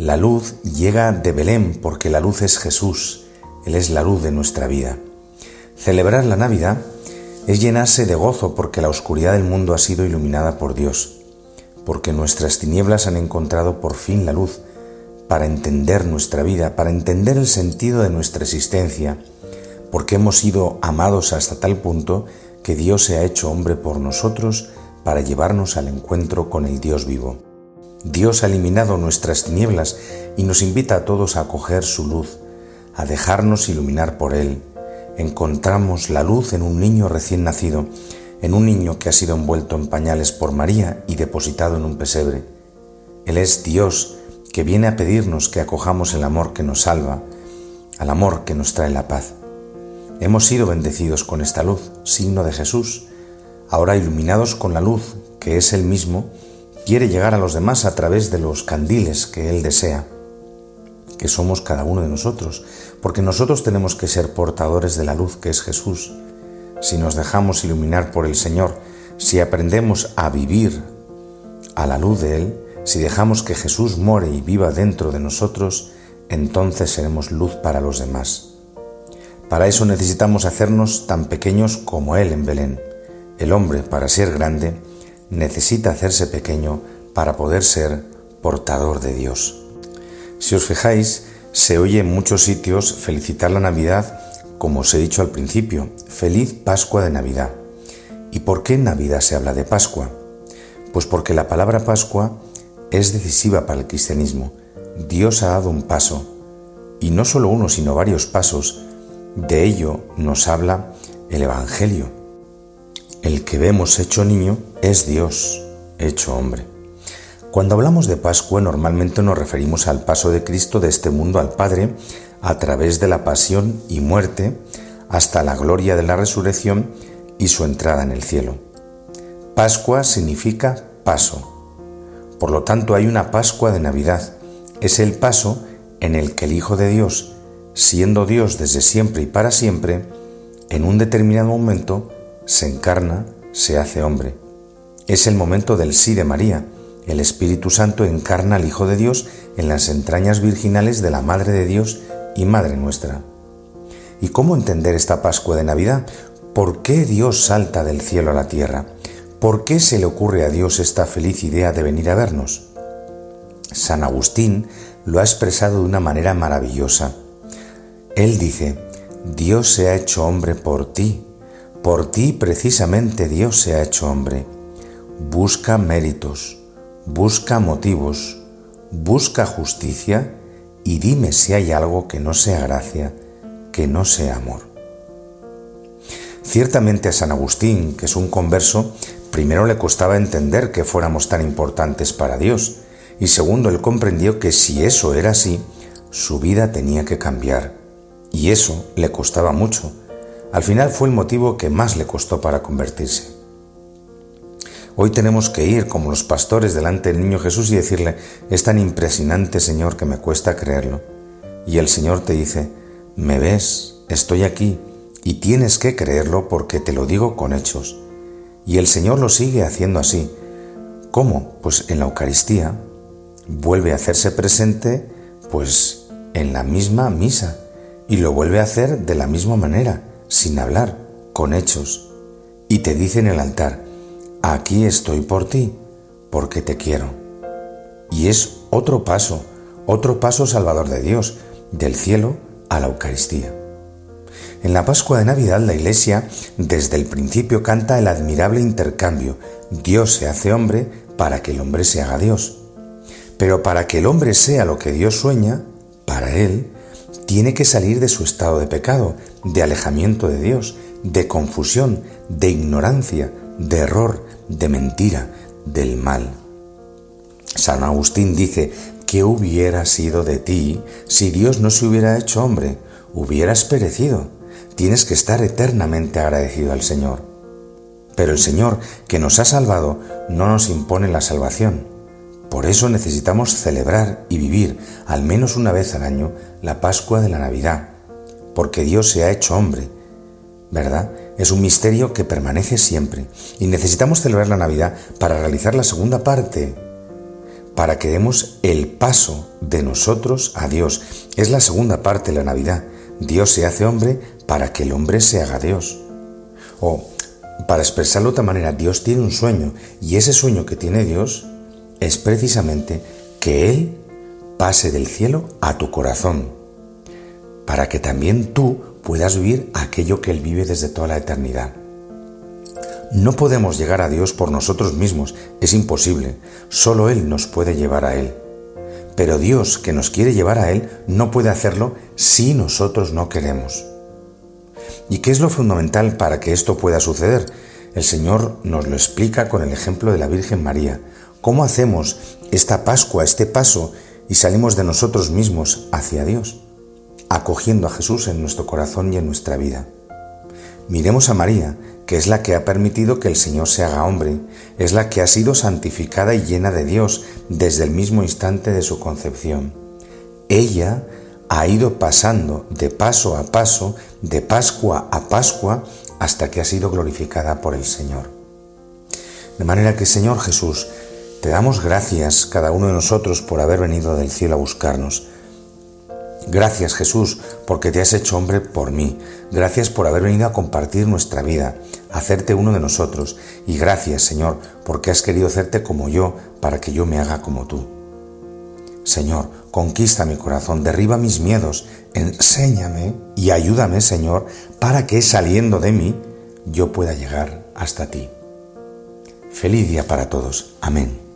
La luz llega de Belén porque la luz es Jesús, Él es la luz de nuestra vida. Celebrar la Navidad es llenarse de gozo porque la oscuridad del mundo ha sido iluminada por Dios, porque nuestras tinieblas han encontrado por fin la luz, para entender nuestra vida, para entender el sentido de nuestra existencia, porque hemos sido amados hasta tal punto que Dios se ha hecho hombre por nosotros para llevarnos al encuentro con el Dios vivo. Dios ha eliminado nuestras tinieblas y nos invita a todos a acoger su luz, a dejarnos iluminar por Él. Encontramos la luz en un niño recién nacido, en un niño que ha sido envuelto en pañales por María y depositado en un pesebre. Él es Dios que viene a pedirnos que acojamos el amor que nos salva, al amor que nos trae la paz. Hemos sido bendecidos con esta luz, signo de Jesús. Ahora iluminados con la luz, que es Él mismo, quiere llegar a los demás a través de los candiles que Él desea, que somos cada uno de nosotros, porque nosotros tenemos que ser portadores de la luz que es Jesús. Si nos dejamos iluminar por el Señor, si aprendemos a vivir a la luz de Él, si dejamos que Jesús more y viva dentro de nosotros, entonces seremos luz para los demás. Para eso necesitamos hacernos tan pequeños como Él en Belén. El hombre, para ser grande, necesita hacerse pequeño para poder ser portador de Dios. Si os fijáis, se oye en muchos sitios felicitar la Navidad, como os he dicho al principio, feliz Pascua de Navidad. ¿Y por qué en Navidad se habla de Pascua? Pues porque la palabra Pascua es decisiva para el cristianismo. Dios ha dado un paso, y no solo uno, sino varios pasos. De ello nos habla el Evangelio. El que vemos hecho niño es Dios hecho hombre. Cuando hablamos de Pascua normalmente nos referimos al paso de Cristo de este mundo al Padre a través de la pasión y muerte hasta la gloria de la resurrección y su entrada en el cielo. Pascua significa paso. Por lo tanto hay una Pascua de Navidad. Es el paso en el que el Hijo de Dios, siendo Dios desde siempre y para siempre, en un determinado momento se encarna, se hace hombre. Es el momento del sí de María. El Espíritu Santo encarna al Hijo de Dios en las entrañas virginales de la Madre de Dios y Madre nuestra. ¿Y cómo entender esta Pascua de Navidad? ¿Por qué Dios salta del cielo a la tierra? ¿Por qué se le ocurre a Dios esta feliz idea de venir a vernos? San Agustín lo ha expresado de una manera maravillosa. Él dice, Dios se ha hecho hombre por ti, por ti precisamente Dios se ha hecho hombre. Busca méritos, busca motivos, busca justicia y dime si hay algo que no sea gracia, que no sea amor. Ciertamente a San Agustín, que es un converso, primero le costaba entender que fuéramos tan importantes para Dios, y segundo, él comprendió que si eso era así, su vida tenía que cambiar, y eso le costaba mucho, al final fue el motivo que más le costó para convertirse. Hoy tenemos que ir como los pastores delante del niño Jesús y decirle, es tan impresionante Señor que me cuesta creerlo. Y el Señor te dice, me ves, estoy aquí, y tienes que creerlo porque te lo digo con hechos. Y el Señor lo sigue haciendo así. ¿Cómo? Pues en la Eucaristía vuelve a hacerse presente, pues en la misma misa, y lo vuelve a hacer de la misma manera sin hablar, con hechos. Y te dice en el altar, aquí estoy por ti, porque te quiero. Y es otro paso, otro paso salvador de Dios, del cielo a la Eucaristía. En la Pascua de Navidad la Iglesia desde el principio canta el admirable intercambio. Dios se hace hombre para que el hombre se haga Dios. Pero para que el hombre sea lo que Dios sueña, para él, tiene que salir de su estado de pecado, de alejamiento de Dios, de confusión, de ignorancia, de error, de mentira, del mal. San Agustín dice, ¿qué hubiera sido de ti si Dios no se hubiera hecho hombre? Hubieras perecido. Tienes que estar eternamente agradecido al Señor. Pero el Señor, que nos ha salvado, no nos impone la salvación, por eso necesitamos celebrar y vivir al menos una vez al año la Pascua de la Navidad, porque Dios se ha hecho hombre, ¿verdad? Es un misterio que permanece siempre y necesitamos celebrar la Navidad para realizar la segunda parte, para que demos el paso de nosotros a Dios. Es la segunda parte de la Navidad. Dios se hace hombre para que el hombre se haga Dios. O, para expresarlo de otra manera, Dios tiene un sueño y ese sueño que tiene Dios es precisamente que Él pase del cielo a tu corazón, para que también tú puedas vivir aquello que Él vive desde toda la eternidad. No podemos llegar a Dios por nosotros mismos, es imposible, solo Él nos puede llevar a Él. Pero Dios que nos quiere llevar a Él no puede hacerlo si nosotros no queremos. ¿Y qué es lo fundamental para que esto pueda suceder? El Señor nos lo explica con el ejemplo de la Virgen María. ¿Cómo hacemos esta Pascua, este paso, y salimos de nosotros mismos hacia Dios, acogiendo a Jesús en nuestro corazón y en nuestra vida? Miremos a María, que es la que ha permitido que el Señor se haga hombre, es la que ha sido santificada y llena de Dios desde el mismo instante de su concepción. Ella ha ido pasando de paso a paso, de Pascua a Pascua, hasta que ha sido glorificada por el Señor. De manera que, Señor Jesús, te damos gracias cada uno de nosotros por haber venido del cielo a buscarnos Gracias Jesús porque te has hecho hombre por mí. Gracias por haber venido a compartir nuestra vida, hacerte uno de nosotros. Y gracias Señor porque has querido hacerte como yo para que yo me haga como tú. Señor, conquista mi corazón, derriba mis miedos, enséñame y ayúdame Señor para que saliendo de mí yo pueda llegar hasta ti. Feliz día para todos. Amén.